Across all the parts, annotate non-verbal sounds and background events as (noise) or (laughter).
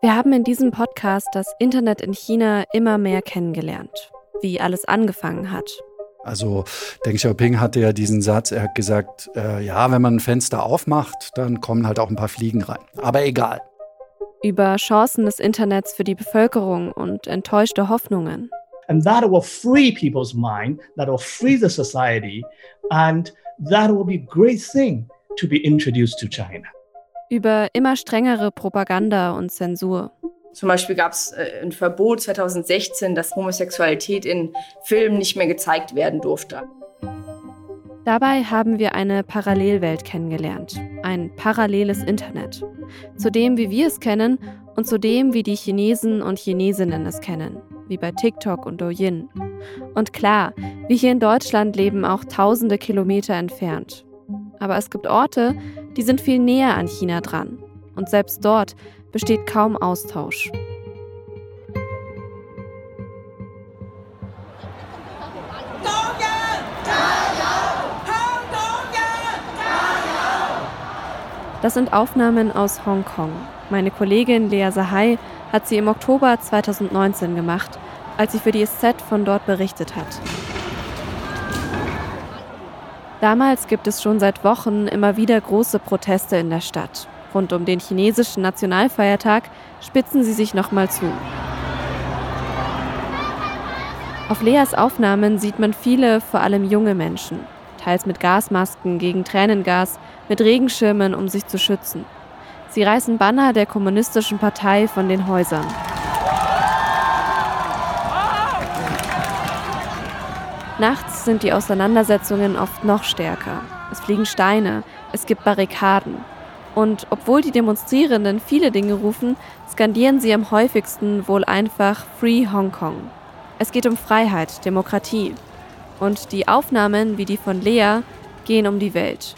Wir haben in diesem Podcast das Internet in China immer mehr kennengelernt, wie alles angefangen hat. Also Deng Xiaoping hatte ja diesen Satz, er hat gesagt, äh, ja, wenn man ein Fenster aufmacht, dann kommen halt auch ein paar Fliegen rein. Aber egal. Über Chancen des Internets für die Bevölkerung und enttäuschte Hoffnungen. And that will free people's mind, that will free the society, and that will be a great thing to be introduced to China. Über immer strengere Propaganda und Zensur. Zum Beispiel gab es äh, ein Verbot 2016, dass Homosexualität in Filmen nicht mehr gezeigt werden durfte. Dabei haben wir eine Parallelwelt kennengelernt, ein paralleles Internet. Zu dem, wie wir es kennen und zu dem, wie die Chinesen und Chinesinnen es kennen, wie bei TikTok und Douyin. Und klar, wir hier in Deutschland leben auch tausende Kilometer entfernt. Aber es gibt Orte, die sind viel näher an China dran. Und selbst dort besteht kaum Austausch. Das sind Aufnahmen aus Hongkong. Meine Kollegin Lea Sahai hat sie im Oktober 2019 gemacht, als sie für die SZ von dort berichtet hat. Damals gibt es schon seit Wochen immer wieder große Proteste in der Stadt. Rund um den chinesischen Nationalfeiertag spitzen sie sich nochmal zu. Auf Leas Aufnahmen sieht man viele, vor allem junge Menschen, teils mit Gasmasken gegen Tränengas, mit Regenschirmen, um sich zu schützen. Sie reißen Banner der kommunistischen Partei von den Häusern. Nachts sind die Auseinandersetzungen oft noch stärker. Es fliegen Steine, es gibt Barrikaden. Und obwohl die Demonstrierenden viele Dinge rufen, skandieren sie am häufigsten wohl einfach Free Hong Kong. Es geht um Freiheit, Demokratie. Und die Aufnahmen wie die von Lea gehen um die Welt.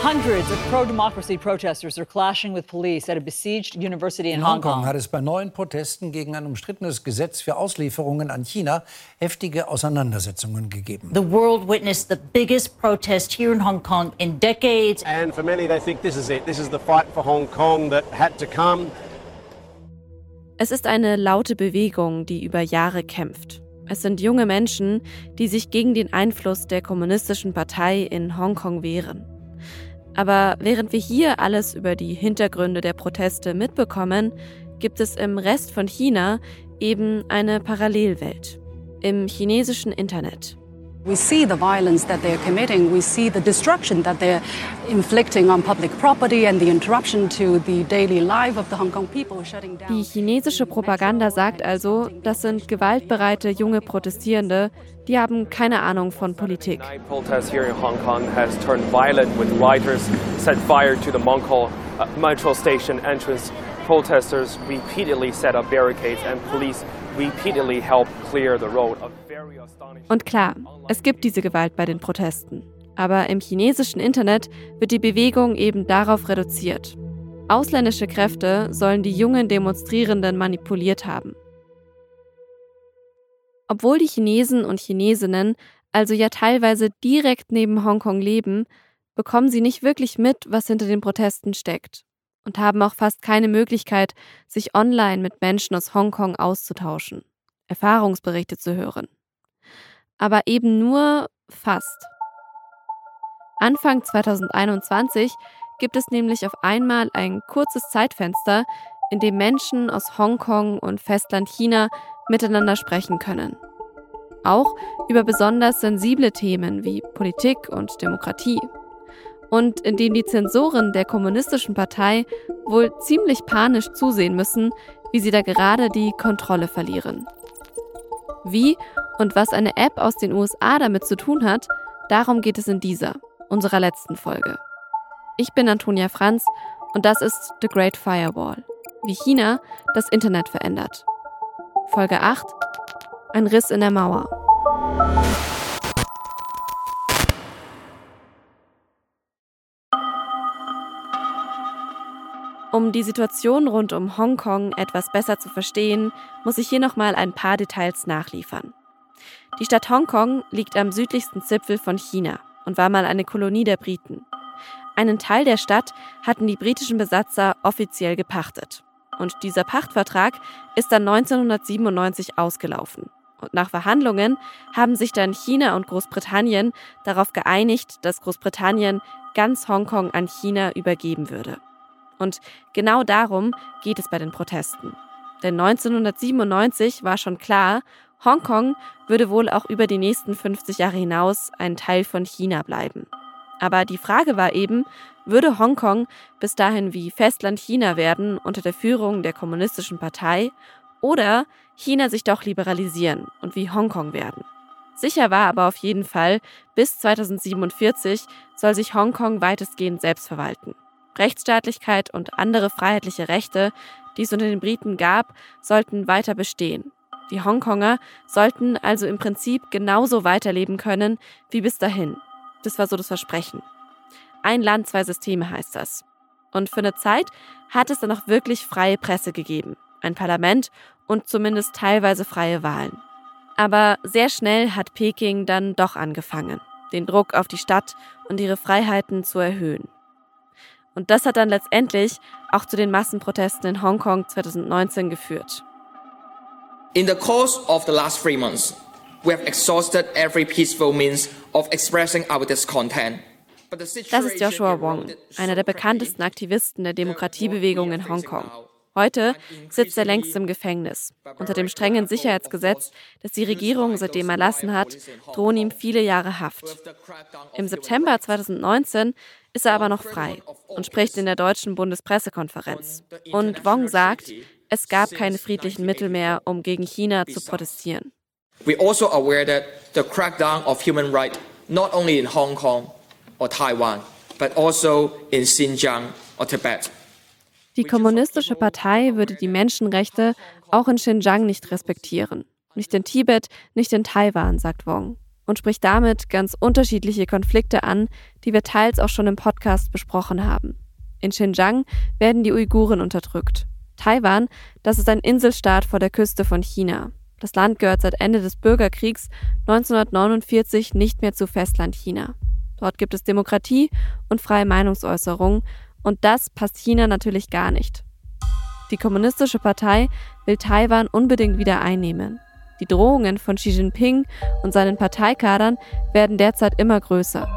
Hundreds of pro-democracy protesters are clashing with police at a besieged university in, in Hong Kong. hat es bei neuen Protesten gegen ein umstrittenes Gesetz für Auslieferungen an China heftige Auseinandersetzungen gegeben. The world witnessed the biggest protest here in Hong Kong in decades. And for many they think this is it. This is the fight for Hong Kong that had to come. Es ist eine laute Bewegung, die über Jahre kämpft. Es sind junge Menschen, die sich gegen den Einfluss der kommunistischen Partei in Hongkong wehren. Aber während wir hier alles über die Hintergründe der Proteste mitbekommen, gibt es im Rest von China eben eine Parallelwelt. Im chinesischen Internet. We see the violence that they're committing. We see the destruction that they're inflicting on public property and the interruption to the daily life of the Hong Kong people shutting down. Die chinesische Propaganda sagt also, das sind gewaltbereite junge Protestierende, die haben keine Ahnung von Politik. Protest here in Hong Kong has turned violent with rioters set fire to the Mongkol uh, metro station entrance. Protesters repeatedly set up barricades and police Und klar, es gibt diese Gewalt bei den Protesten. Aber im chinesischen Internet wird die Bewegung eben darauf reduziert. Ausländische Kräfte sollen die jungen Demonstrierenden manipuliert haben. Obwohl die Chinesen und Chinesinnen also ja teilweise direkt neben Hongkong leben, bekommen sie nicht wirklich mit, was hinter den Protesten steckt und haben auch fast keine Möglichkeit, sich online mit Menschen aus Hongkong auszutauschen, Erfahrungsberichte zu hören aber eben nur fast. Anfang 2021 gibt es nämlich auf einmal ein kurzes Zeitfenster, in dem Menschen aus Hongkong und Festland China miteinander sprechen können. Auch über besonders sensible Themen wie Politik und Demokratie. Und in dem die Zensoren der Kommunistischen Partei wohl ziemlich panisch zusehen müssen, wie sie da gerade die Kontrolle verlieren. Wie und was eine App aus den USA damit zu tun hat, darum geht es in dieser, unserer letzten Folge. Ich bin Antonia Franz und das ist The Great Firewall, wie China das Internet verändert. Folge 8 Ein Riss in der Mauer. Um die Situation rund um Hongkong etwas besser zu verstehen, muss ich hier nochmal ein paar Details nachliefern. Die Stadt Hongkong liegt am südlichsten Zipfel von China und war mal eine Kolonie der Briten. Einen Teil der Stadt hatten die britischen Besatzer offiziell gepachtet. Und dieser Pachtvertrag ist dann 1997 ausgelaufen. Und nach Verhandlungen haben sich dann China und Großbritannien darauf geeinigt, dass Großbritannien ganz Hongkong an China übergeben würde. Und genau darum geht es bei den Protesten. Denn 1997 war schon klar, Hongkong würde wohl auch über die nächsten 50 Jahre hinaus ein Teil von China bleiben. Aber die Frage war eben, würde Hongkong bis dahin wie Festland China werden unter der Führung der Kommunistischen Partei oder China sich doch liberalisieren und wie Hongkong werden? Sicher war aber auf jeden Fall, bis 2047 soll sich Hongkong weitestgehend selbst verwalten. Rechtsstaatlichkeit und andere freiheitliche Rechte, die es unter den Briten gab, sollten weiter bestehen. Die Hongkonger sollten also im Prinzip genauso weiterleben können wie bis dahin. Das war so das Versprechen. Ein Land, zwei Systeme heißt das. Und für eine Zeit hat es dann auch wirklich freie Presse gegeben, ein Parlament und zumindest teilweise freie Wahlen. Aber sehr schnell hat Peking dann doch angefangen, den Druck auf die Stadt und ihre Freiheiten zu erhöhen. Und das hat dann letztendlich auch zu den Massenprotesten in Hongkong 2019 geführt. In the course of the last three months, we have exhausted every peaceful means of expressing our discontent. Das ist Joshua Wong, einer der bekanntesten Aktivisten der Demokratiebewegung in Hongkong. Heute sitzt er längst im Gefängnis. Unter dem strengen Sicherheitsgesetz, das die Regierung seitdem erlassen hat, drohen ihm viele Jahre Haft. Im September 2019 ist er aber noch frei und spricht in der deutschen Bundespressekonferenz. Und Wong sagt, es gab keine friedlichen Mittel mehr, um gegen China zu protestieren. We also aware that the crackdown of human rights not only in Hong Kong or Taiwan, but also in Xinjiang or Tibet. Die kommunistische Partei würde die Menschenrechte auch in Xinjiang nicht respektieren. Nicht in Tibet, nicht in Taiwan, sagt Wong. Und spricht damit ganz unterschiedliche Konflikte an, die wir teils auch schon im Podcast besprochen haben. In Xinjiang werden die Uiguren unterdrückt. Taiwan, das ist ein Inselstaat vor der Küste von China. Das Land gehört seit Ende des Bürgerkriegs 1949 nicht mehr zu Festland China. Dort gibt es Demokratie und freie Meinungsäußerung und das passt China natürlich gar nicht. Die Kommunistische Partei will Taiwan unbedingt wieder einnehmen. Die Drohungen von Xi Jinping und seinen Parteikadern werden derzeit immer größer.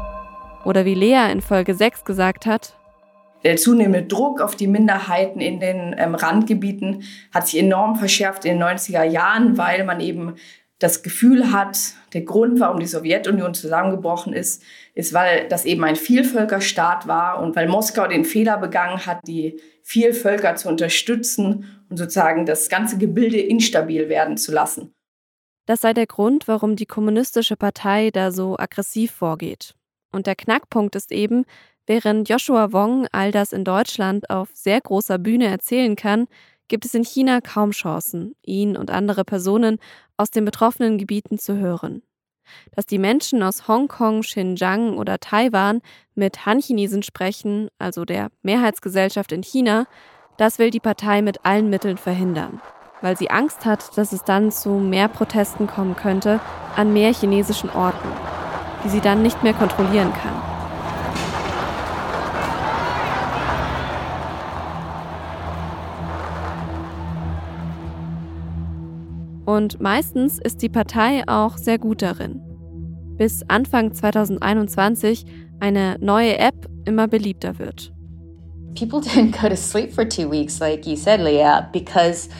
Oder wie Lea in Folge 6 gesagt hat, der zunehmende Druck auf die Minderheiten in den ähm, Randgebieten hat sich enorm verschärft in den 90er Jahren, weil man eben das Gefühl hat, der Grund, warum die Sowjetunion zusammengebrochen ist, ist, weil das eben ein Vielvölkerstaat war und weil Moskau den Fehler begangen hat, die Vielvölker zu unterstützen und sozusagen das ganze Gebilde instabil werden zu lassen. Das sei der Grund, warum die kommunistische Partei da so aggressiv vorgeht. Und der Knackpunkt ist eben, Während Joshua Wong all das in Deutschland auf sehr großer Bühne erzählen kann, gibt es in China kaum Chancen, ihn und andere Personen aus den betroffenen Gebieten zu hören. Dass die Menschen aus Hongkong, Xinjiang oder Taiwan mit Han-Chinesen sprechen, also der Mehrheitsgesellschaft in China, das will die Partei mit allen Mitteln verhindern, weil sie Angst hat, dass es dann zu mehr Protesten kommen könnte an mehr chinesischen Orten, die sie dann nicht mehr kontrollieren kann. Und meistens ist die Partei auch sehr gut darin. Bis Anfang 2021 eine neue App immer beliebter wird. People didn't go to sleep for two weeks, like you said, Leah, because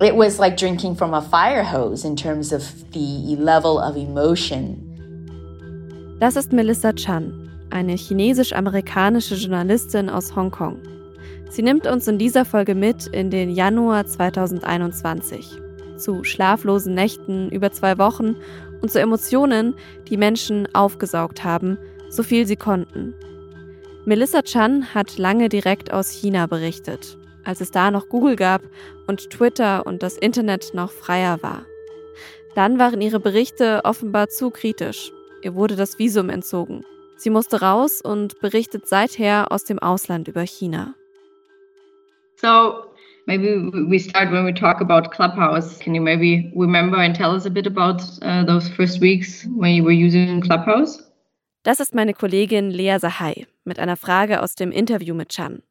it was like drinking from a fire hose in terms of the level of emotion. Das ist Melissa Chan, eine chinesisch-amerikanische Journalistin aus Hongkong. Sie nimmt uns in dieser Folge mit in den Januar 2021 zu schlaflosen Nächten über zwei Wochen und zu Emotionen, die Menschen aufgesaugt haben, so viel sie konnten. Melissa Chan hat lange direkt aus China berichtet, als es da noch Google gab und Twitter und das Internet noch freier war. Dann waren ihre Berichte offenbar zu kritisch. Ihr wurde das Visum entzogen. Sie musste raus und berichtet seither aus dem Ausland über China. So maybe we start when we talk about Clubhouse. Can you maybe remember and tell us a bit about uh, those first weeks when you were using Clubhouse? Das ist meine Kollegin Lea Sahai mit einer Frage aus dem Interview mit Chan.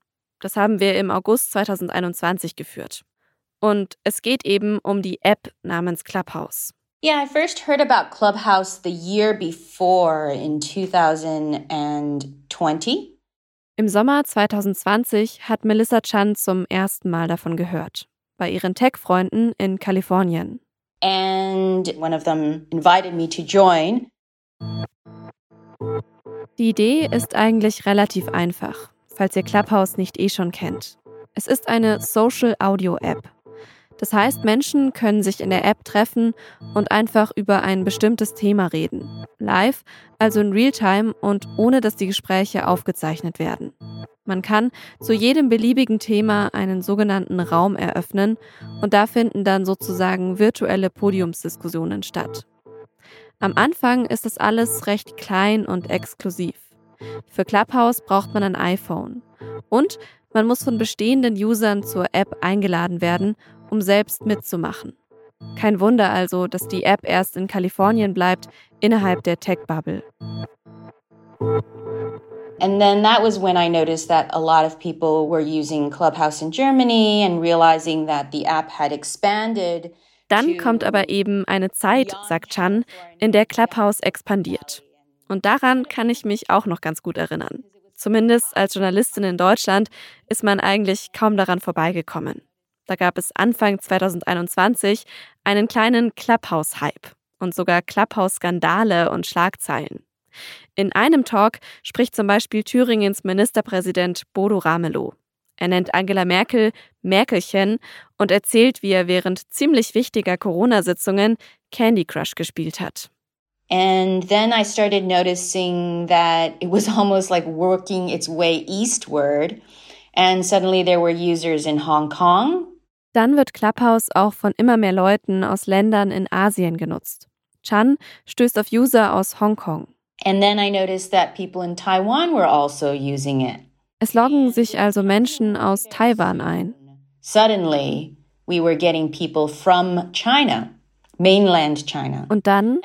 Das haben wir im August 2021 geführt. Und es geht eben um die App namens Clubhouse. Yeah, I first heard about Clubhouse the year before in 2020. Im Sommer 2020 hat Melissa Chan zum ersten Mal davon gehört. Bei ihren Tech-Freunden in Kalifornien. And one of them invited me to join. Die Idee ist eigentlich relativ einfach, falls ihr Clubhouse nicht eh schon kennt. Es ist eine Social Audio App. Das heißt, Menschen können sich in der App treffen und einfach über ein bestimmtes Thema reden. Live, also in Realtime und ohne dass die Gespräche aufgezeichnet werden. Man kann zu jedem beliebigen Thema einen sogenannten Raum eröffnen und da finden dann sozusagen virtuelle Podiumsdiskussionen statt. Am Anfang ist das alles recht klein und exklusiv. Für Clubhouse braucht man ein iPhone. Und man muss von bestehenden Usern zur App eingeladen werden, um selbst mitzumachen. Kein Wunder also, dass die App erst in Kalifornien bleibt, innerhalb der Tech-Bubble. And then that was when I noticed that a lot of people were using Clubhouse in Germany and realizing that the app had expanded. Dann kommt aber eben eine Zeit, sagt Chan, in der Clubhouse expandiert. Und daran kann ich mich auch noch ganz gut erinnern. Zumindest als Journalistin in Deutschland ist man eigentlich kaum daran vorbeigekommen. Da gab es Anfang 2021 einen kleinen Clubhouse-Hype und sogar Clubhouse-Skandale und Schlagzeilen. In einem Talk spricht zum Beispiel Thüringens Ministerpräsident Bodo Ramelow. Er nennt Angela Merkel Merkelchen und erzählt, wie er während ziemlich wichtiger Corona-Sitzungen Candy Crush gespielt hat. And then I started noticing that it was (laughs) almost like working its way eastward. And suddenly there were users in Hong Kong. Dann wird Clubhouse auch von immer mehr Leuten aus Ländern in Asien genutzt. Chan stößt auf User aus Hongkong. And then I noticed that people in Taiwan were also using it. Es loggen sich also Menschen aus Taiwan ein. Suddenly, we were getting people from China, mainland China. Und dann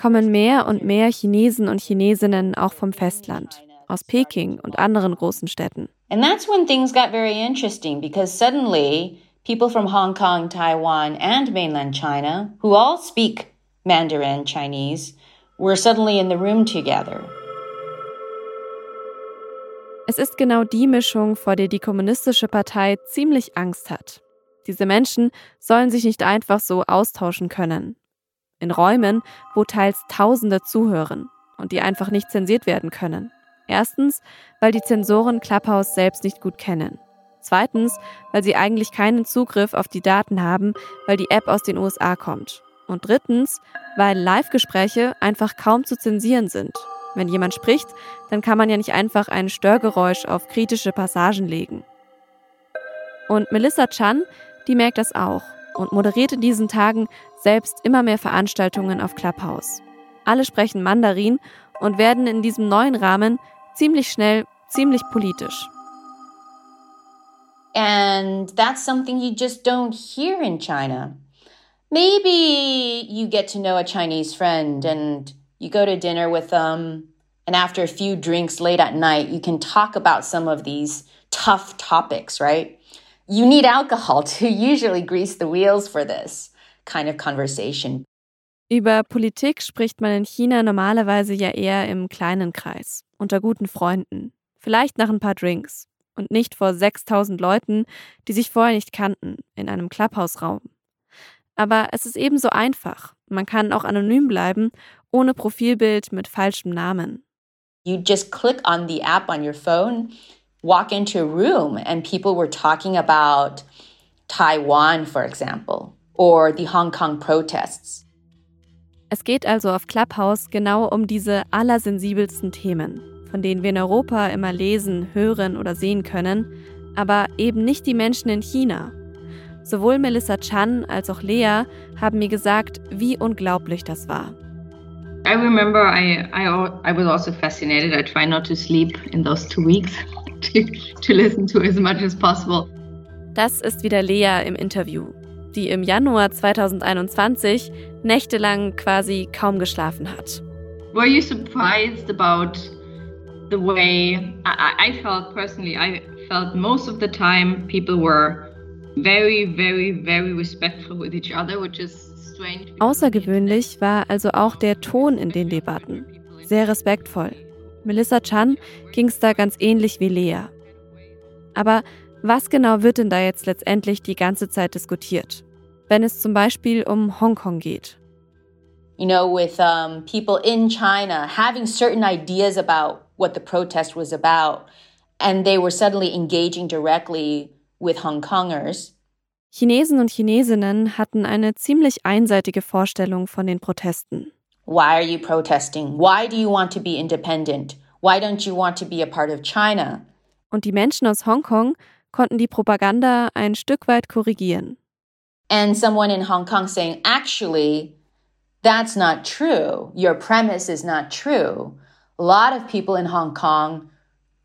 kommen mehr und mehr Chinesen und Chinesinnen auch vom Festland, aus Peking und anderen großen Städten. And that's when things got very interesting because suddenly people from Hong Kong, Taiwan, and mainland China, who all speak Mandarin Chinese, were suddenly in the room together. Es ist genau die Mischung, vor der die Kommunistische Partei ziemlich Angst hat. Diese Menschen sollen sich nicht einfach so austauschen können. In Räumen, wo teils Tausende zuhören und die einfach nicht zensiert werden können. Erstens, weil die Zensoren Clubhouse selbst nicht gut kennen. Zweitens, weil sie eigentlich keinen Zugriff auf die Daten haben, weil die App aus den USA kommt. Und drittens, weil Live-Gespräche einfach kaum zu zensieren sind. Wenn jemand spricht, dann kann man ja nicht einfach ein Störgeräusch auf kritische Passagen legen. Und Melissa Chan, die merkt das auch und moderiert in diesen Tagen selbst immer mehr Veranstaltungen auf Clubhouse. Alle sprechen Mandarin und werden in diesem neuen Rahmen ziemlich schnell ziemlich politisch. And that's something you just don't hear in China. Maybe you get to know a Chinese friend and you go to dinner with them, and after a few drinks late at night, you can talk about some of these tough topics, right? You need alcohol to usually grease the wheels for this kind of conversation. Über Politik spricht man in China normalerweise ja eher im kleinen Kreis, unter guten Freunden, vielleicht nach ein paar Drinks und nicht vor 6000 Leuten, die sich vorher nicht kannten, in einem Clubhausraum. Aber es ist ebenso einfach. Man kann auch anonym bleiben, ohne Profilbild mit falschem Namen. You just click on the app on your phone, walk into a room, and people were talking about Taiwan, for example, or the Hong Kong protests. Es geht also auf Clubhouse genau um diese allersensibelsten Themen, von denen wir in Europa immer lesen, hören oder sehen können, aber eben nicht die Menschen in China. Sowohl Melissa Chan als auch Lea haben mir gesagt, wie unglaublich das war. I remember I, I, I was also fascinated. I tried not to sleep in those two weeks to, to listen to as much as possible. Das ist wieder Lea im Interview, die im Januar 2021 nächtelang quasi kaum geschlafen hat. Were you surprised about the way I, I felt personally? I felt most of the time people were very, very, very respectful with each other, which is strange. Außergewöhnlich war also auch der Ton in den Debatten. Sehr respektvoll. Melissa Chan ging es da ganz ähnlich wie Lea. Aber was genau wird denn da jetzt letztendlich die ganze Zeit diskutiert? Wenn es zum Beispiel um Hongkong geht. You know, with um, people in China having certain ideas about what the protest was about, and they were suddenly engaging directly with Hong Kongers. Chinesen und Chinesinnen hatten eine ziemlich einseitige Vorstellung von den Protesten. Why are you protesting? Why do you want to be independent? Why don't you want to be a part of China? Und die Menschen aus Hongkong konnten die Propaganda ein Stück weit korrigieren. And someone in Hong Kong saying, actually, that's not true. Your premise is not true. A lot of people in Hong Kong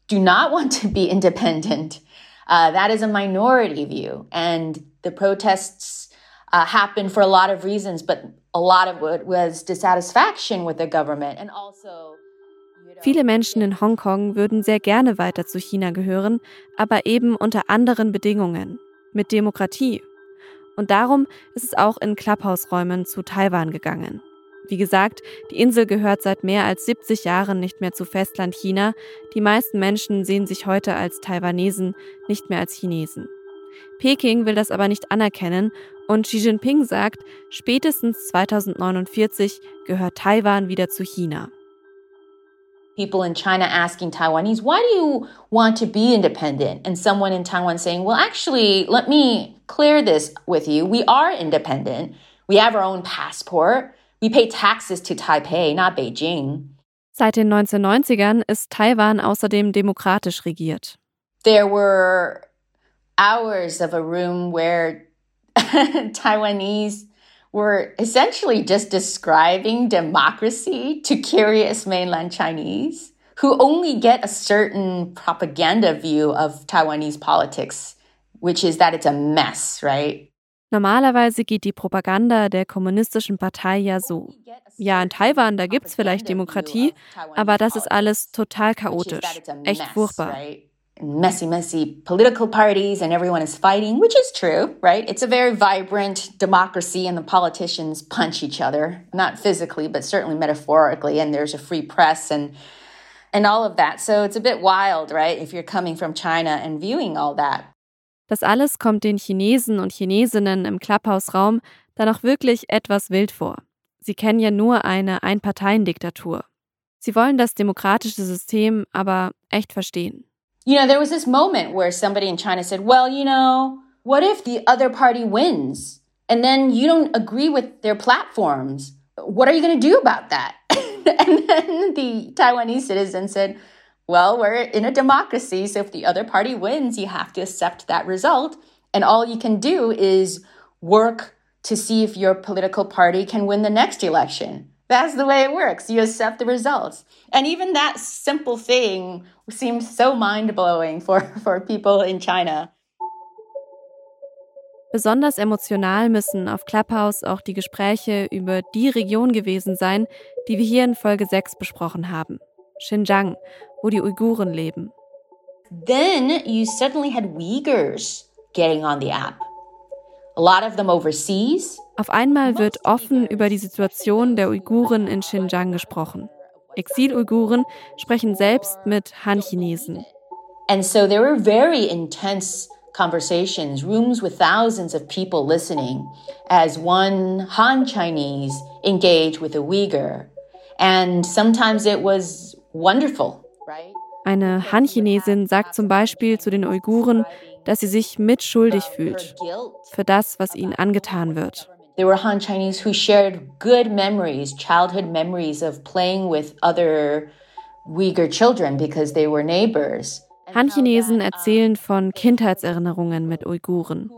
do not (laughs) want to be independent. Uh, that is a minority view. And the protests uh, happened for a lot of reasons, but a lot of it was dissatisfaction with the government and also. Viele Menschen in Hongkong würden sehr gerne weiter zu China gehören, aber eben unter anderen Bedingungen, mit Demokratie. Und darum ist es auch in Clubhouse-Räumen zu Taiwan gegangen. Wie gesagt, die Insel gehört seit mehr als 70 Jahren nicht mehr zu Festland China. Die meisten Menschen sehen sich heute als Taiwanesen, nicht mehr als Chinesen. Peking will das aber nicht anerkennen und Xi Jinping sagt, spätestens 2049 gehört Taiwan wieder zu China. People in China asking Taiwanese, why do you want to be independent? And someone in Taiwan saying, well, actually, let me clear this with you. We are independent. We have our own passport. We pay taxes to Taipei, not Beijing. Seit den 1990ern ist Taiwan außerdem demokratisch regiert. There were hours of a room where (laughs) Taiwanese were essentially just describing democracy to curious mainland Chinese who only get a certain propaganda view of Taiwanese politics, which is that it's a mess, right? Normalerweise geht die Propaganda der kommunistischen Partei ja so. Ja, in Taiwan, da gibt's vielleicht Demokratie, aber das ist alles total chaotisch. Echt furchtbar. Messy, messy political parties and everyone is fighting, which is true, right? It's a very vibrant democracy and the politicians punch each other, not physically, but certainly metaphorically, and there's a free press and and all of that. So it's a bit wild, right? If you're coming from China and viewing all that. Das alles kommt den Chinesen und Chinesinnen im Clubhouse-Raum dann auch wirklich etwas wild vor. Sie kennen ja nur eine Einparteiendiktatur. Sie wollen das demokratische System aber echt verstehen. You know, there was this moment where somebody in China said, well, you know, what if the other party wins and then you don't agree with their platforms? What are you going to do about that? (laughs) and then the Taiwanese citizen said, well, we're in a democracy, so if the other party wins, you have to accept that result. And all you can do is work to see if your political party can win the next election. That's the way it works. You accept the results. And even that simple thing seems so mind blowing for, (laughs) for people in China. Besonders emotional müssen auf Clubhouse auch die Gespräche über die Region gewesen sein, die wir hier in Folge 6 besprochen haben. Xinjiang, wo die Uiguren leben. Then you suddenly had Uyghurs getting on the app. A lot of them overseas. Auf einmal wird offen über die Situation der Uiguren in Xinjiang gesprochen. Exil-Uiguren sprechen selbst mit Han-Chinesen. And so there were very intense conversations, rooms with thousands of people listening as one Han Chinese engaged with a Uyghur. And sometimes it was wonderful, right? Eine Han-Chinesin sagt zum Beispiel zu den Uiguren, dass sie sich mitschuldig fühlt für das, was ihnen angetan wird. There were Han Chinese who shared good memories, childhood memories of playing with other Uyghur children because they were neighbors. Han-Chinesen erzählen um, von Kindheitserinnerungen mit Uiguren.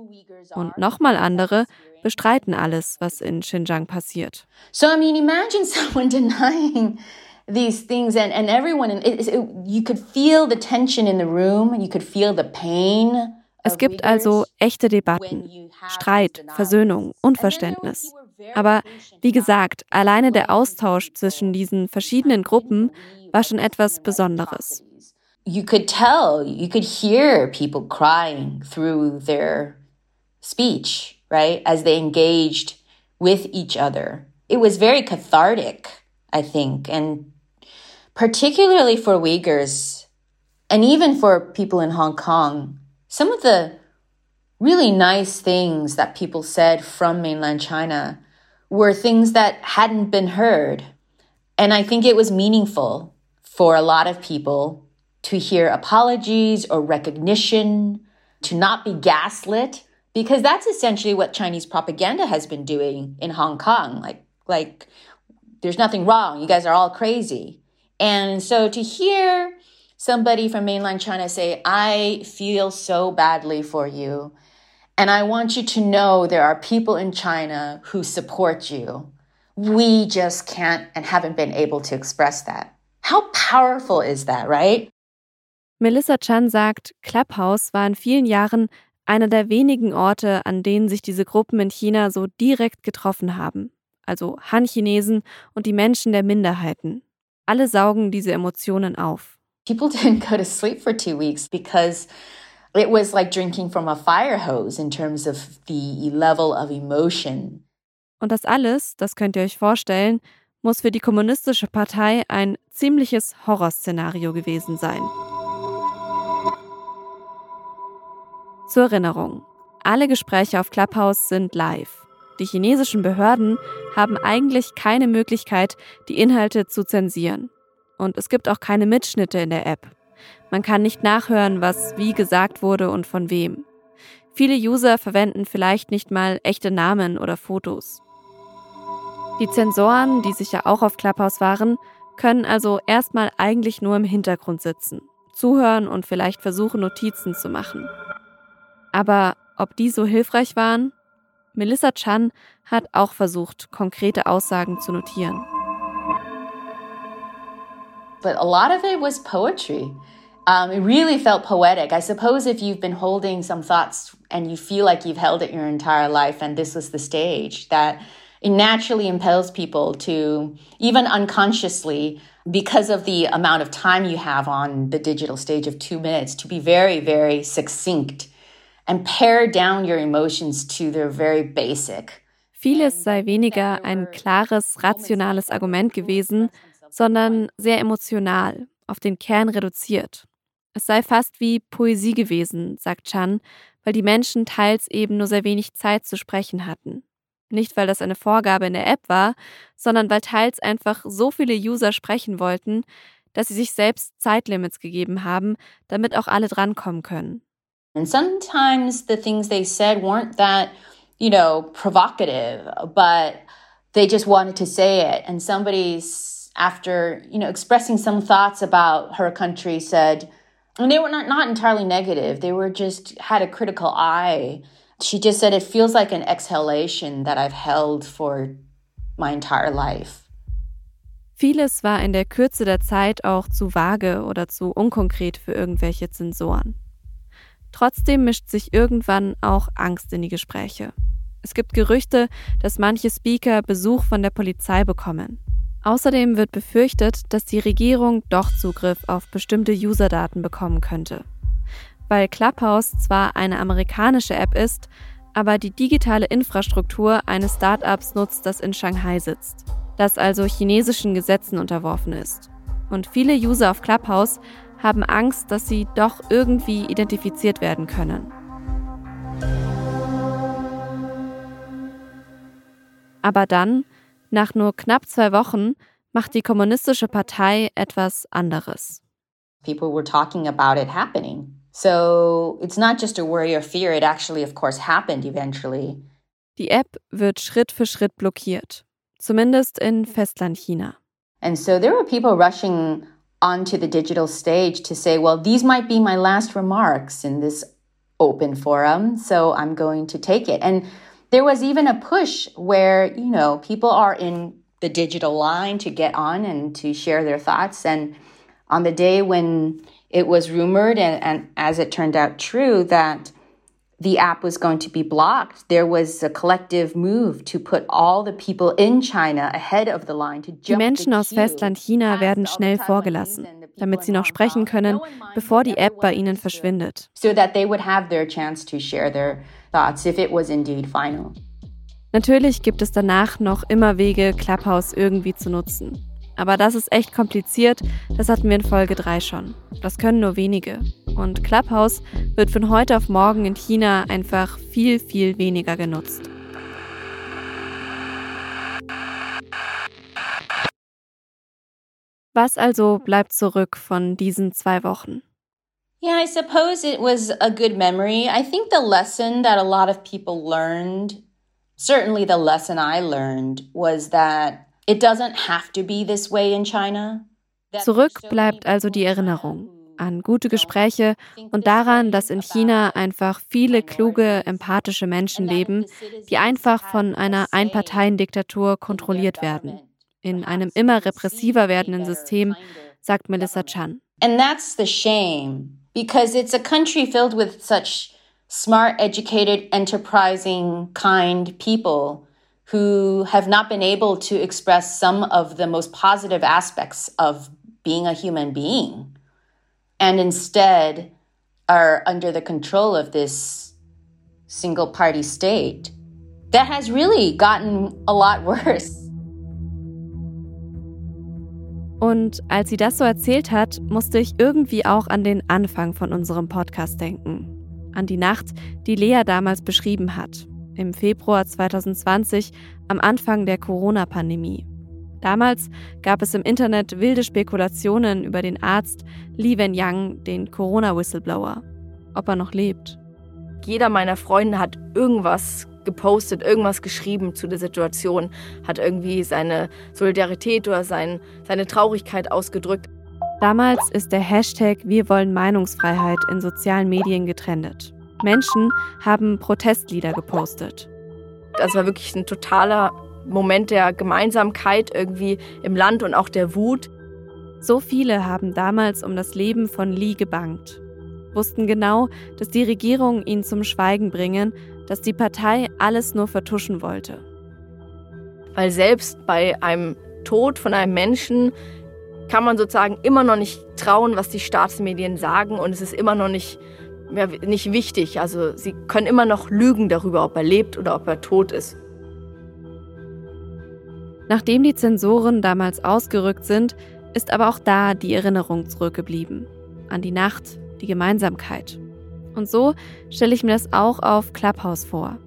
Und nochmal andere bestreiten alles, was in Xinjiang passiert. So, I mean, imagine (laughs) someone denying these things and, and everyone, it, it, you could feel the tension in the room, you could feel the pain. Es gibt also echte Debatten, Streit, Versöhnung, Unverständnis. Aber wie gesagt, alleine der Austausch zwischen diesen verschiedenen Gruppen war schon etwas Besonderes. You could tell, you could hear people crying through their speech, right? As they engaged with each other. It was very cathartic, I think, and particularly for Uyghurs and even for people in Hong Kong, some of the really nice things that people said from mainland China were things that hadn't been heard. And I think it was meaningful for a lot of people to hear apologies or recognition, to not be gaslit, because that's essentially what Chinese propaganda has been doing in Hong Kong. Like, like, there's nothing wrong. You guys are all crazy. And so to hear somebody from mainland China say, I feel so badly for you. And I want you to know there are people in China who support you. We just can't and haven't been able to express that. How powerful is that, right? Melissa Chan sagt, Clubhouse war in vielen Jahren einer der wenigen Orte, an denen sich diese Gruppen in China so direkt getroffen haben. Also Han-Chinesen und die Menschen der Minderheiten. Alle saugen diese Emotionen auf. People (laughs) didn't go to sleep for two weeks because it was like drinking from a fire hose in terms of the level of emotion. Und das alles, das könnt ihr euch vorstellen, muss für die kommunistische Partei ein ziemliches Horrorszenario gewesen sein. Zur Erinnerung, alle Gespräche auf Clubhouse sind live. Die chinesischen Behörden haben eigentlich keine Möglichkeit, die Inhalte zu zensieren. Und es gibt auch keine Mitschnitte in der App. Man kann nicht nachhören, was wie gesagt wurde und von wem. Viele User verwenden vielleicht nicht mal echte Namen oder Fotos. Die Zensoren, die sicher auch auf Clubhouse waren, können also erstmal eigentlich nur im Hintergrund sitzen, zuhören und vielleicht versuchen, Notizen zu machen. Aber ob die so hilfreich waren? Melissa Chan hat auch versucht, konkrete Aussagen zu notieren. But a lot of it was poetry. Um, it really felt poetic. I suppose if you've been holding some thoughts and you feel like you've held it your entire life and this was the stage, that it naturally impels people to, even unconsciously, because of the amount of time you have on the digital stage of two minutes, to be very, very succinct and pare down your emotions to their very basic. Vieles sei weniger ein klares, rationales Argument gewesen, sondern sehr emotional, auf den Kern reduziert. Es sei fast wie Poesie gewesen, sagt Chan, weil die Menschen teils eben nur sehr wenig Zeit zu sprechen hatten. Nicht, weil das eine Vorgabe in der App war, sondern weil teils einfach so viele User sprechen wollten, dass sie sich selbst Zeitlimits gegeben haben, damit auch alle drankommen können. And sometimes the things they said weren't that, you know, provocative, but they just wanted to say it. And somebody's, after, you know, expressing some thoughts about her country, said, and they were not, not entirely negative, they were just had a critical eye. She just said, it feels like an exhalation that I've held for my entire life. Vieles war in der Kürze der Zeit auch zu vage oder zu unkonkret für irgendwelche Zensoren. Trotzdem mischt sich irgendwann auch Angst in die Gespräche. Es gibt Gerüchte, dass manche Speaker Besuch von der Polizei bekommen. Außerdem wird befürchtet, dass die Regierung doch Zugriff auf bestimmte Userdaten bekommen könnte. Weil Clubhouse zwar eine amerikanische App ist, aber die digitale Infrastruktur eines Startups nutzt, das in Shanghai sitzt, das also chinesischen Gesetzen unterworfen ist. Und viele User auf Clubhouse haben Angst, dass sie doch irgendwie identifiziert werden können. Aber dann, nach nur knapp zwei Wochen, macht die kommunistische Partei etwas anderes. People were talking about it happening. So it's not just a worry or fear, it actually, of course, happened eventually. Die App wird Schritt für Schritt blockiert, zumindest in Festlandchina. And so there were people rushing onto the digital stage to say, well, these might be my last remarks in this open forum, so I'm going to take it. And there was even a push where, you know, people are in the digital line to get on and to share their thoughts. And on the day when it was rumored, and, and as it turned out true, that the app was going to be blocked, there was a collective move to put all the people in China ahead of the line to jump Die Menschen aus Festland China werden schnell vorgelassen, damit sie noch sprechen können, bevor die App bei ihnen verschwindet. so that they would have their chance to share their thoughts if it was indeed final. Natürlich gibt es danach noch immer Wege, Clubhouse irgendwie zu nutzen. Aber das ist echt kompliziert, das hatten wir in Folge 3 schon. Das können nur wenige. Und Clubhouse wird von heute auf morgen in China einfach viel, viel weniger genutzt. Was also bleibt zurück von diesen zwei Wochen? Yeah, I suppose it was a good memory. I think the lesson that a lot of people learned, certainly the lesson I learned, was that it doesn't have to be this way in China. Zurück bleibt also die Erinnerung an gute Gespräche und daran, dass in China einfach viele kluge, empathische Menschen leben, die einfach von einer Einparteiendiktatur kontrolliert werden. In einem immer repressiver werdenden System, sagt Melissa Chan. And that's the shame because it's a country filled with such smart, educated, enterprising, kind people who have not been able to express some of the most positive aspects of being a human being and instead are under the control of this single party state that has really gotten a lot (laughs) worse. Und als sie das so erzählt hat, musste ich irgendwie auch an den Anfang von unserem Podcast denken. An die Nacht, die Lea damals beschrieben hat. Im Februar 2020, am Anfang der Corona-Pandemie. Damals gab es im Internet wilde Spekulationen über den Arzt Li Wenyang, den Corona-Whistleblower. Ob er noch lebt. Jeder meiner Freunde hat irgendwas gepostet, irgendwas geschrieben zu der Situation, hat irgendwie seine Solidarität oder sein, seine Traurigkeit ausgedrückt. Damals ist der Hashtag Wir wollen Meinungsfreiheit in sozialen Medien getrendet. Menschen haben Protestlieder gepostet. Das war wirklich ein totaler Moment der Gemeinsamkeit irgendwie im Land und auch der Wut. So viele haben damals um das Leben von Lee gebangt, wussten genau, dass die Regierung ihn zum Schweigen bringen, dass die Partei alles nur vertuschen wollte. Weil selbst bei einem Tod von einem Menschen kann man sozusagen immer noch nicht trauen, was die Staatsmedien sagen und es ist immer noch nicht, ja, nicht wichtig. Also sie können immer noch lügen darüber, ob er lebt oder ob er tot ist. Nachdem die Zensoren damals ausgerückt sind, ist aber auch da die Erinnerung zurückgeblieben. An die Nacht, die Gemeinsamkeit. Und so stelle ich mir das auch auf Clubhouse vor.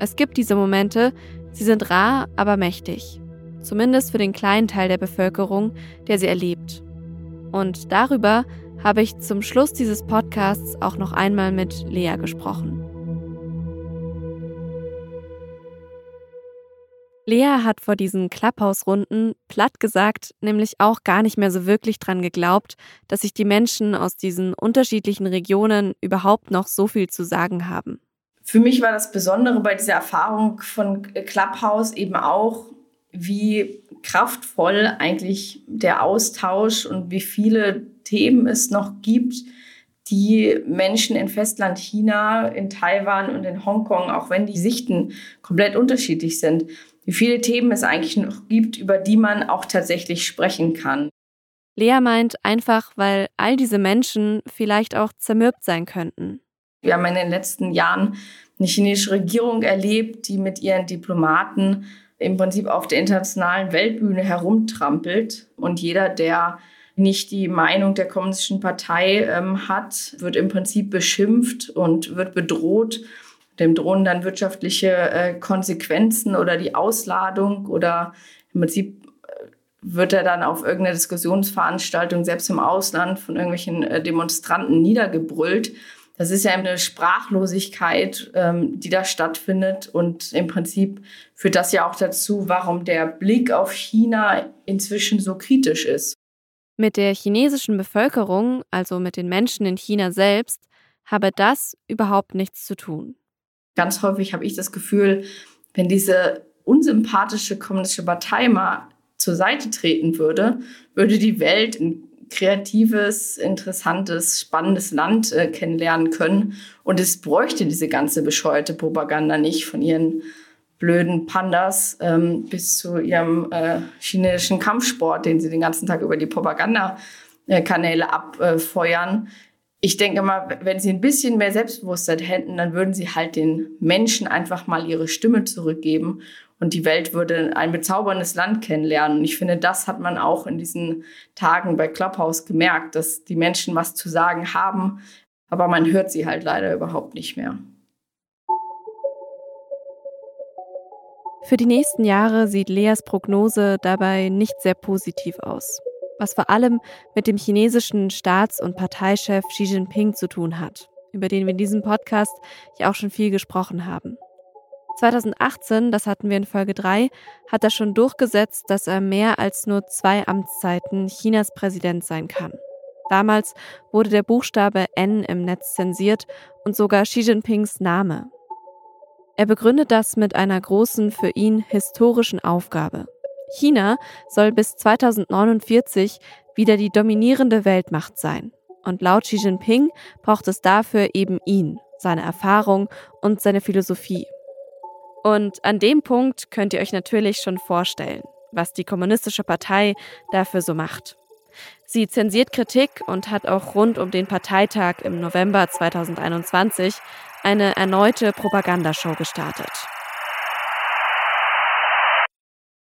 Es gibt diese Momente, sie sind rar, aber mächtig. Zumindest für den kleinen Teil der Bevölkerung, der sie erlebt. Und darüber habe ich zum Schluss dieses Podcasts auch noch einmal mit Lea gesprochen. Lea hat vor diesen Clubhouse-Runden platt gesagt nämlich auch gar nicht mehr so wirklich dran geglaubt, dass sich die Menschen aus diesen unterschiedlichen Regionen überhaupt noch so viel zu sagen haben. Für mich war das Besondere bei dieser Erfahrung von Clubhouse eben auch, wie kraftvoll eigentlich der Austausch und wie viele Themen es noch gibt, die Menschen in Festland China, in Taiwan und in Hongkong, auch wenn die Sichten komplett unterschiedlich sind, wie viele Themen es eigentlich noch gibt, über die man auch tatsächlich sprechen kann. Lea meint einfach, weil all diese Menschen vielleicht auch zermürbt sein könnten. Wir haben in den letzten Jahren eine chinesische Regierung erlebt, die mit ihren Diplomaten im Prinzip auf der internationalen Weltbühne herumtrampelt. Und jeder, der nicht die Meinung der Kommunistischen Partei ähm, hat, wird im Prinzip beschimpft und wird bedroht. Dem drohen dann wirtschaftliche äh, Konsequenzen oder die Ausladung oder im Prinzip äh, wird er dann auf irgendeiner Diskussionsveranstaltung, selbst im Ausland, von irgendwelchen äh, Demonstranten niedergebrüllt. Das ist ja eine Sprachlosigkeit, ähm, die da stattfindet. Und im Prinzip führt das ja auch dazu, warum der Blick auf China inzwischen so kritisch ist. Mit der chinesischen Bevölkerung, also mit den Menschen in China selbst, habe das überhaupt nichts zu tun. Ganz häufig habe ich das Gefühl, wenn diese unsympathische kommunistische Partei mal zur Seite treten würde, würde die Welt in kreatives, interessantes, spannendes Land äh, kennenlernen können. Und es bräuchte diese ganze bescheuerte Propaganda nicht von ihren blöden Pandas ähm, bis zu ihrem äh, chinesischen Kampfsport, den sie den ganzen Tag über die Propagandakanäle abfeuern. Ich denke mal, wenn sie ein bisschen mehr Selbstbewusstsein hätten, dann würden sie halt den Menschen einfach mal ihre Stimme zurückgeben und die Welt würde ein bezauberndes Land kennenlernen. Und ich finde, das hat man auch in diesen Tagen bei Clubhouse gemerkt, dass die Menschen was zu sagen haben, aber man hört sie halt leider überhaupt nicht mehr. Für die nächsten Jahre sieht Leas Prognose dabei nicht sehr positiv aus, was vor allem mit dem chinesischen Staats- und Parteichef Xi Jinping zu tun hat, über den wir in diesem Podcast ja auch schon viel gesprochen haben. 2018, das hatten wir in Folge 3, hat er schon durchgesetzt, dass er mehr als nur zwei Amtszeiten Chinas Präsident sein kann. Damals wurde der Buchstabe N im Netz zensiert und sogar Xi Jinpings Name. Er begründet das mit einer großen, für ihn historischen Aufgabe. China soll bis 2049 wieder die dominierende Weltmacht sein. Und laut Xi Jinping braucht es dafür eben ihn, seine Erfahrung und seine Philosophie. Und an dem Punkt könnt ihr euch natürlich schon vorstellen, was die Kommunistische Partei dafür so macht. Sie zensiert Kritik und hat auch rund um den Parteitag im November 2021 eine erneute Propagandashow gestartet.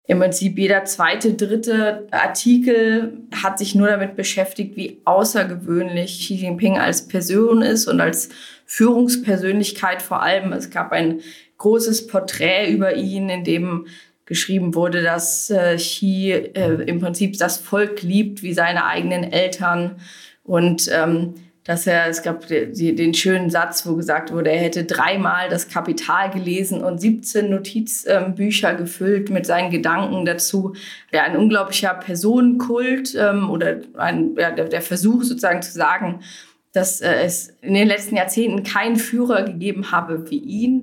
Im Prinzip jeder zweite, dritte Artikel hat sich nur damit beschäftigt, wie außergewöhnlich Xi Jinping als Person ist und als Führungspersönlichkeit vor allem. Es gab ein großes Porträt über ihn, in dem geschrieben wurde, dass äh, Xi äh, im Prinzip das Volk liebt wie seine eigenen Eltern und ähm, dass er, es gab den schönen Satz, wo gesagt wurde, er hätte dreimal das Kapital gelesen und 17 Notizbücher gefüllt mit seinen Gedanken dazu. Ja, ein unglaublicher Personenkult ähm, oder ein, ja, der, der Versuch sozusagen zu sagen, dass äh, es in den letzten Jahrzehnten keinen Führer gegeben habe wie ihn.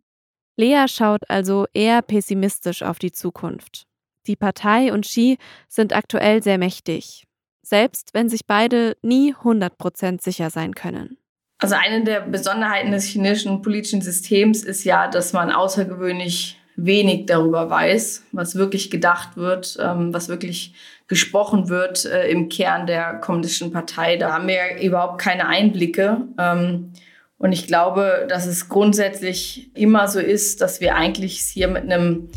Lea schaut also eher pessimistisch auf die Zukunft. Die Partei und Xi sind aktuell sehr mächtig, selbst wenn sich beide nie 100% sicher sein können. Also eine der Besonderheiten des chinesischen politischen Systems ist ja, dass man außergewöhnlich wenig darüber weiß, was wirklich gedacht wird, ähm, was wirklich gesprochen wird äh, im Kern der kommunistischen Partei. Da haben wir überhaupt keine Einblicke. Ähm, und ich glaube, dass es grundsätzlich immer so ist, dass wir eigentlich hier mit einem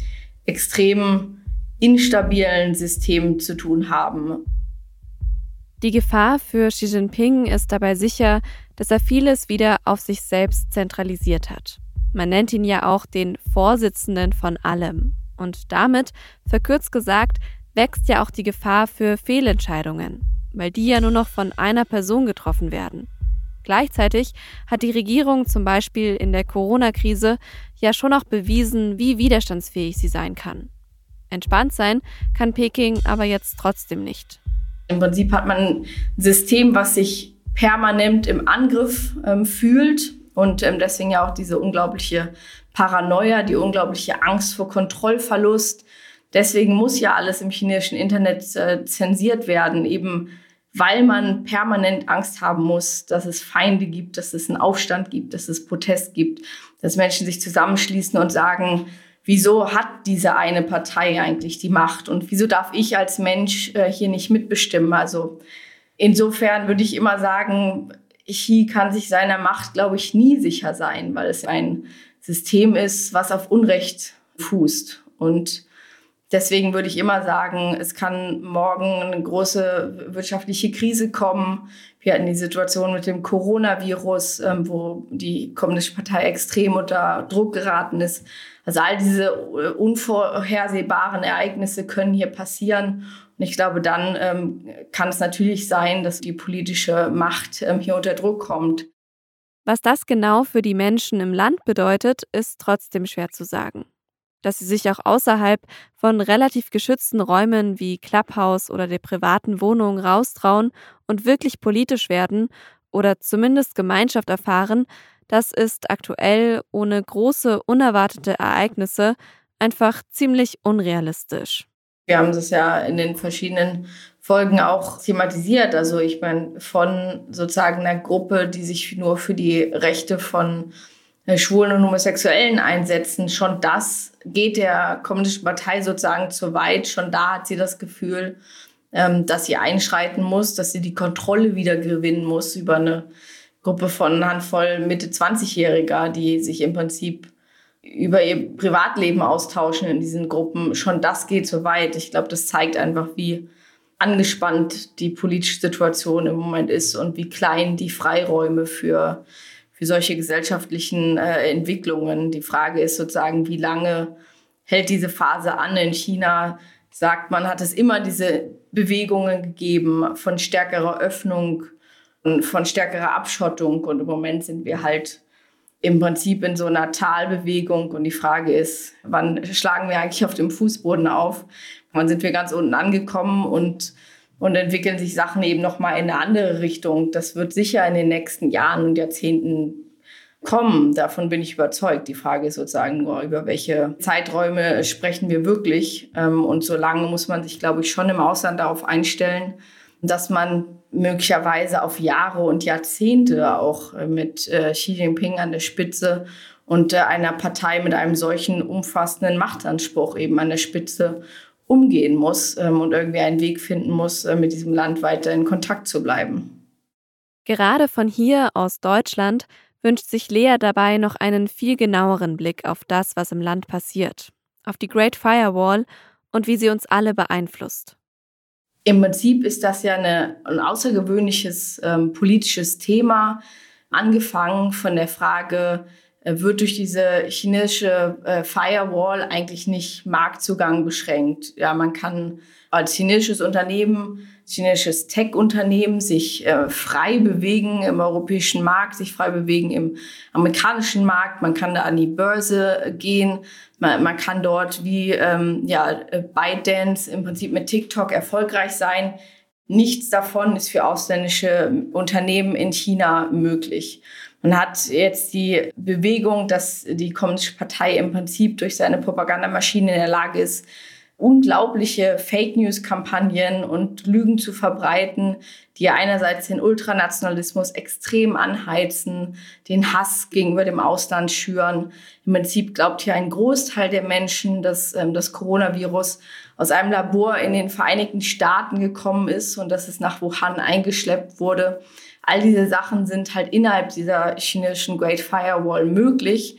extrem instabilen System zu tun haben. Die Gefahr für Xi Jinping ist dabei sicher, dass er vieles wieder auf sich selbst zentralisiert hat. Man nennt ihn ja auch den Vorsitzenden von allem. Und damit, verkürzt gesagt, wächst ja auch die Gefahr für Fehlentscheidungen, weil die ja nur noch von einer Person getroffen werden. Gleichzeitig hat die Regierung zum Beispiel in der Corona-Krise ja schon auch bewiesen, wie widerstandsfähig sie sein kann. Entspannt sein kann Peking aber jetzt trotzdem nicht. Im Prinzip hat man ein System, was sich permanent im Angriff ähm, fühlt und ähm, deswegen ja auch diese unglaubliche Paranoia, die unglaubliche Angst vor Kontrollverlust. Deswegen muss ja alles im chinesischen Internet äh, zensiert werden, eben weil man permanent Angst haben muss, dass es Feinde gibt, dass es einen Aufstand gibt, dass es Protest gibt, dass Menschen sich zusammenschließen und sagen, wieso hat diese eine Partei eigentlich die Macht und wieso darf ich als Mensch äh, hier nicht mitbestimmen? Also insofern würde ich immer sagen, Xi kann sich seiner Macht, glaube ich, nie sicher sein, weil es ein System ist, was auf Unrecht fußt. Und Deswegen würde ich immer sagen, es kann morgen eine große wirtschaftliche Krise kommen. Wir hatten die Situation mit dem Coronavirus, ähm, wo die Kommunistische Partei extrem unter Druck geraten ist. Also all diese äh, unvorhersehbaren Ereignisse können hier passieren. Und ich glaube, dann ähm, kann es natürlich sein, dass die politische Macht ähm, hier unter Druck kommt. Was das genau für die Menschen im Land bedeutet, ist trotzdem schwer zu sagen dass sie sich auch außerhalb von relativ geschützten Räumen wie Clubhouse oder der privaten Wohnung raustrauen und wirklich politisch werden oder zumindest Gemeinschaft erfahren, das ist aktuell ohne große unerwartete Ereignisse einfach ziemlich unrealistisch. Wir haben es ja in den verschiedenen Folgen auch thematisiert. Also ich meine, von sozusagen einer Gruppe, die sich nur für die Rechte von Schwulen und Homosexuellen einsetzen, schon das geht der Kommunistischen Partei sozusagen zu weit. Schon da hat sie das Gefühl, ähm, dass sie einschreiten muss, dass sie die Kontrolle wieder gewinnen muss über eine Gruppe von Handvoll Mitte 20-Jähriger, die sich im Prinzip über ihr Privatleben austauschen in diesen Gruppen. Schon das geht so weit. Ich glaube, das zeigt einfach, wie angespannt die politische Situation im Moment ist und wie klein die Freiräume für, für solche gesellschaftlichen äh, Entwicklungen. Die Frage ist sozusagen, wie lange hält diese Phase an in China? Sagt man, hat es immer diese Bewegungen gegeben von stärkerer Öffnung und von stärkerer Abschottung. Und im Moment sind wir halt im Prinzip in so einer Talbewegung. Und die Frage ist, wann schlagen wir eigentlich auf dem Fußboden auf? Wann sind wir ganz unten angekommen und, und entwickeln sich Sachen eben nochmal in eine andere Richtung? Das wird sicher in den nächsten Jahren und Jahrzehnten kommen. Davon bin ich überzeugt. Die Frage ist sozusagen nur, über welche Zeiträume sprechen wir wirklich. Ähm, und so lange muss man sich, glaube ich, schon im Ausland darauf einstellen, dass man möglicherweise auf Jahre und Jahrzehnte auch äh, mit äh, Xi Jinping an der Spitze und äh, einer Partei mit einem solchen umfassenden Machtanspruch eben an der Spitze umgehen muss ähm, und irgendwie einen Weg finden muss, mit diesem Land weiter in Kontakt zu bleiben. Gerade von hier aus Deutschland wünscht sich Lea dabei noch einen viel genaueren Blick auf das, was im Land passiert, auf die Great Firewall und wie sie uns alle beeinflusst. Im Prinzip ist das ja eine, ein außergewöhnliches ähm, politisches Thema, angefangen von der Frage, äh, wird durch diese chinesische äh, Firewall eigentlich nicht Marktzugang beschränkt. Ja, man kann als chinesisches Unternehmen, chinesisches Tech-Unternehmen sich äh, frei bewegen im europäischen Markt, sich frei bewegen im amerikanischen Markt. Man kann da an die Börse gehen. Man, man kann dort wie ähm, ja, äh, ByteDance im Prinzip mit TikTok erfolgreich sein. Nichts davon ist für ausländische Unternehmen in China möglich. Man hat jetzt die Bewegung, dass die Kommunistische Partei im Prinzip durch seine Propagandamaschine in der Lage ist, unglaubliche Fake News-Kampagnen und Lügen zu verbreiten, die einerseits den Ultranationalismus extrem anheizen, den Hass gegenüber dem Ausland schüren. Im Prinzip glaubt hier ein Großteil der Menschen, dass ähm, das Coronavirus aus einem Labor in den Vereinigten Staaten gekommen ist und dass es nach Wuhan eingeschleppt wurde. All diese Sachen sind halt innerhalb dieser chinesischen Great Firewall möglich.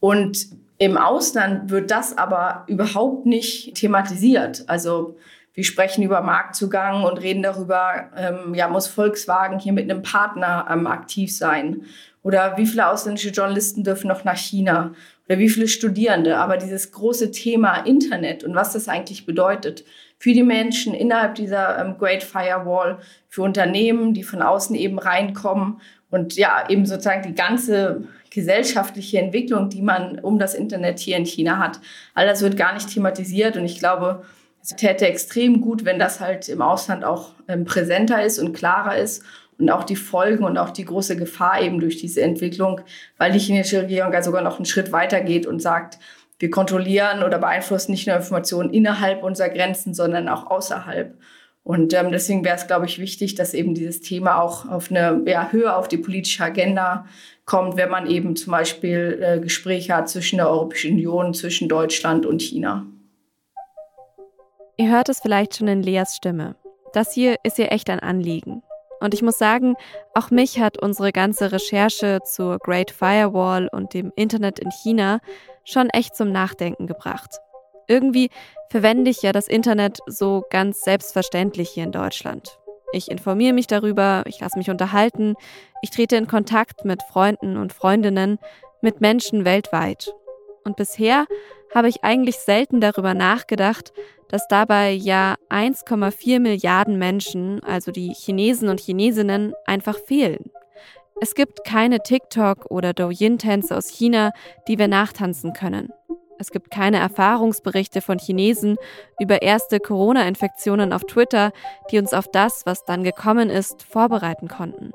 Und im Ausland wird das aber überhaupt nicht thematisiert. Also wir sprechen über Marktzugang und reden darüber, ähm, ja, muss Volkswagen hier mit einem Partner ähm, aktiv sein? Oder wie viele ausländische Journalisten dürfen noch nach China? Oder wie viele Studierende? Aber dieses große Thema Internet und was das eigentlich bedeutet für die Menschen innerhalb dieser ähm, Great Firewall, für Unternehmen, die von außen eben reinkommen und ja, eben sozusagen die ganze gesellschaftliche Entwicklung, die man um das Internet hier in China hat. All das wird gar nicht thematisiert und ich glaube, es täte extrem gut, wenn das halt im Ausland auch ähm, präsenter ist und klarer ist und auch die Folgen und auch die große Gefahr eben durch diese Entwicklung, weil die chinesische Regierung ja sogar noch einen Schritt weiter geht und sagt, wir kontrollieren oder beeinflussen nicht nur Informationen innerhalb unserer Grenzen, sondern auch außerhalb. Und ähm, deswegen wäre es, glaube ich, wichtig, dass eben dieses Thema auch auf eine ja, Höhe auf die politische Agenda kommt, wenn man eben zum Beispiel äh, Gespräche hat zwischen der Europäischen Union, zwischen Deutschland und China. Ihr hört es vielleicht schon in Leas Stimme. Das hier ist ihr echt ein Anliegen. Und ich muss sagen, auch mich hat unsere ganze Recherche zur Great Firewall und dem Internet in China schon echt zum Nachdenken gebracht. Irgendwie verwende ich ja das Internet so ganz selbstverständlich hier in Deutschland. Ich informiere mich darüber, ich lasse mich unterhalten, ich trete in Kontakt mit Freunden und Freundinnen, mit Menschen weltweit. Und bisher habe ich eigentlich selten darüber nachgedacht, dass dabei ja 1,4 Milliarden Menschen, also die Chinesen und Chinesinnen, einfach fehlen. Es gibt keine TikTok- oder Douyin-Tänze aus China, die wir nachtanzen können. Es gibt keine Erfahrungsberichte von Chinesen über erste Corona-Infektionen auf Twitter, die uns auf das, was dann gekommen ist, vorbereiten konnten.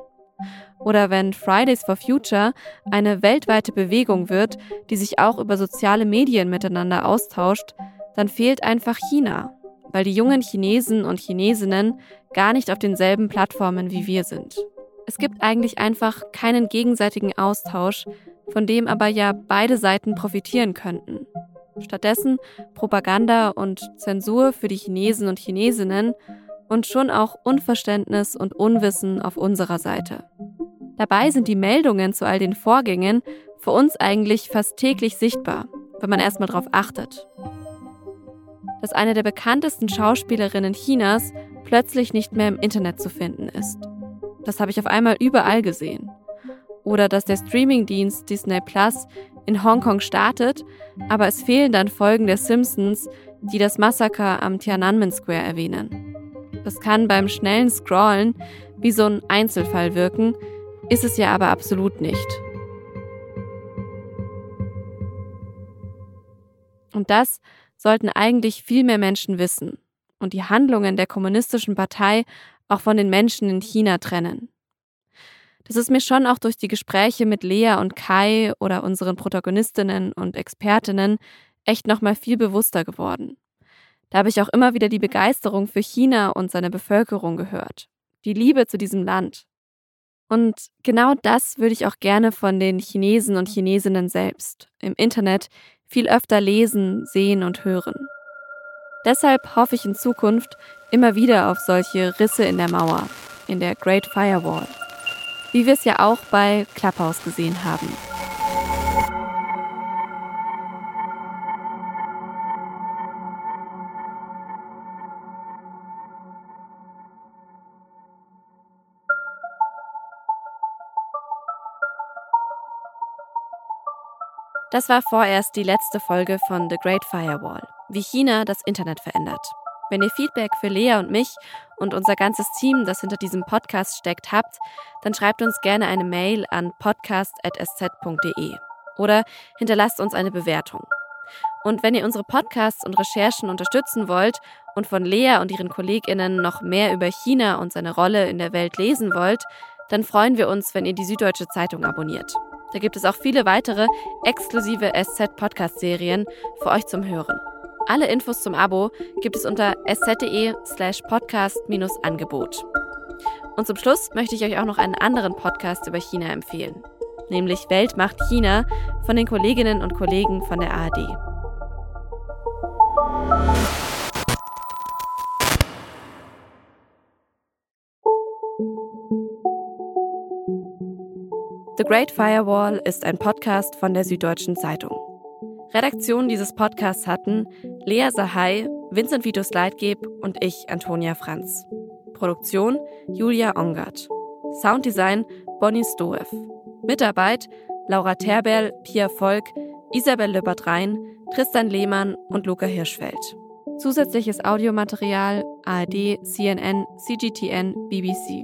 Oder wenn Fridays for Future eine weltweite Bewegung wird, die sich auch über soziale Medien miteinander austauscht, dann fehlt einfach China, weil die jungen Chinesen und Chinesinnen gar nicht auf denselben Plattformen wie wir sind. Es gibt eigentlich einfach keinen gegenseitigen Austausch, von dem aber ja beide Seiten profitieren könnten. Stattdessen Propaganda und Zensur für die Chinesen und Chinesinnen und schon auch Unverständnis und Unwissen auf unserer Seite. Dabei sind die Meldungen zu all den Vorgängen für uns eigentlich fast täglich sichtbar, wenn man erstmal darauf achtet. Dass eine der bekanntesten Schauspielerinnen Chinas plötzlich nicht mehr im Internet zu finden ist. Das habe ich auf einmal überall gesehen. Oder dass der Streamingdienst Disney Plus in Hongkong startet, aber es fehlen dann Folgen der Simpsons, die das Massaker am Tiananmen Square erwähnen. Das kann beim schnellen Scrollen wie so ein Einzelfall wirken, ist es ja aber absolut nicht. Und das sollten eigentlich viel mehr Menschen wissen und die Handlungen der kommunistischen Partei auch von den Menschen in China trennen. Das ist mir schon auch durch die Gespräche mit Lea und Kai oder unseren Protagonistinnen und Expertinnen echt nochmal viel bewusster geworden. Da habe ich auch immer wieder die Begeisterung für China und seine Bevölkerung gehört. Die Liebe zu diesem Land. Und genau das würde ich auch gerne von den Chinesen und Chinesinnen selbst im Internet viel öfter lesen, sehen und hören. Deshalb hoffe ich in Zukunft immer wieder auf solche Risse in der Mauer, in der Great Firewall, wie wir es ja auch bei Clubhouse gesehen haben. Das war vorerst die letzte Folge von The Great Firewall, wie China das Internet verändert. Wenn ihr Feedback für Lea und mich und unser ganzes Team, das hinter diesem Podcast steckt, habt, dann schreibt uns gerne eine Mail an podcast.sz.de oder hinterlasst uns eine Bewertung. Und wenn ihr unsere Podcasts und Recherchen unterstützen wollt und von Lea und ihren KollegInnen noch mehr über China und seine Rolle in der Welt lesen wollt, dann freuen wir uns, wenn ihr die Süddeutsche Zeitung abonniert. Da gibt es auch viele weitere exklusive SZ-Podcast-Serien für euch zum Hören. Alle Infos zum Abo gibt es unter sz.de slash podcast-angebot. Und zum Schluss möchte ich euch auch noch einen anderen Podcast über China empfehlen, nämlich Weltmacht China von den Kolleginnen und Kollegen von der ARD. The Great Firewall ist ein Podcast von der Süddeutschen Zeitung. Redaktion dieses Podcasts hatten Lea Sahai, Vincent Vitus Leitgeb und ich, Antonia Franz. Produktion Julia Ongard. Sounddesign Bonnie Stoev. Mitarbeit Laura Terberl, Pia Volk, Isabel Löbert-Rhein, Tristan Lehmann und Luca Hirschfeld. Zusätzliches Audiomaterial ARD, CNN, CGTN, BBC.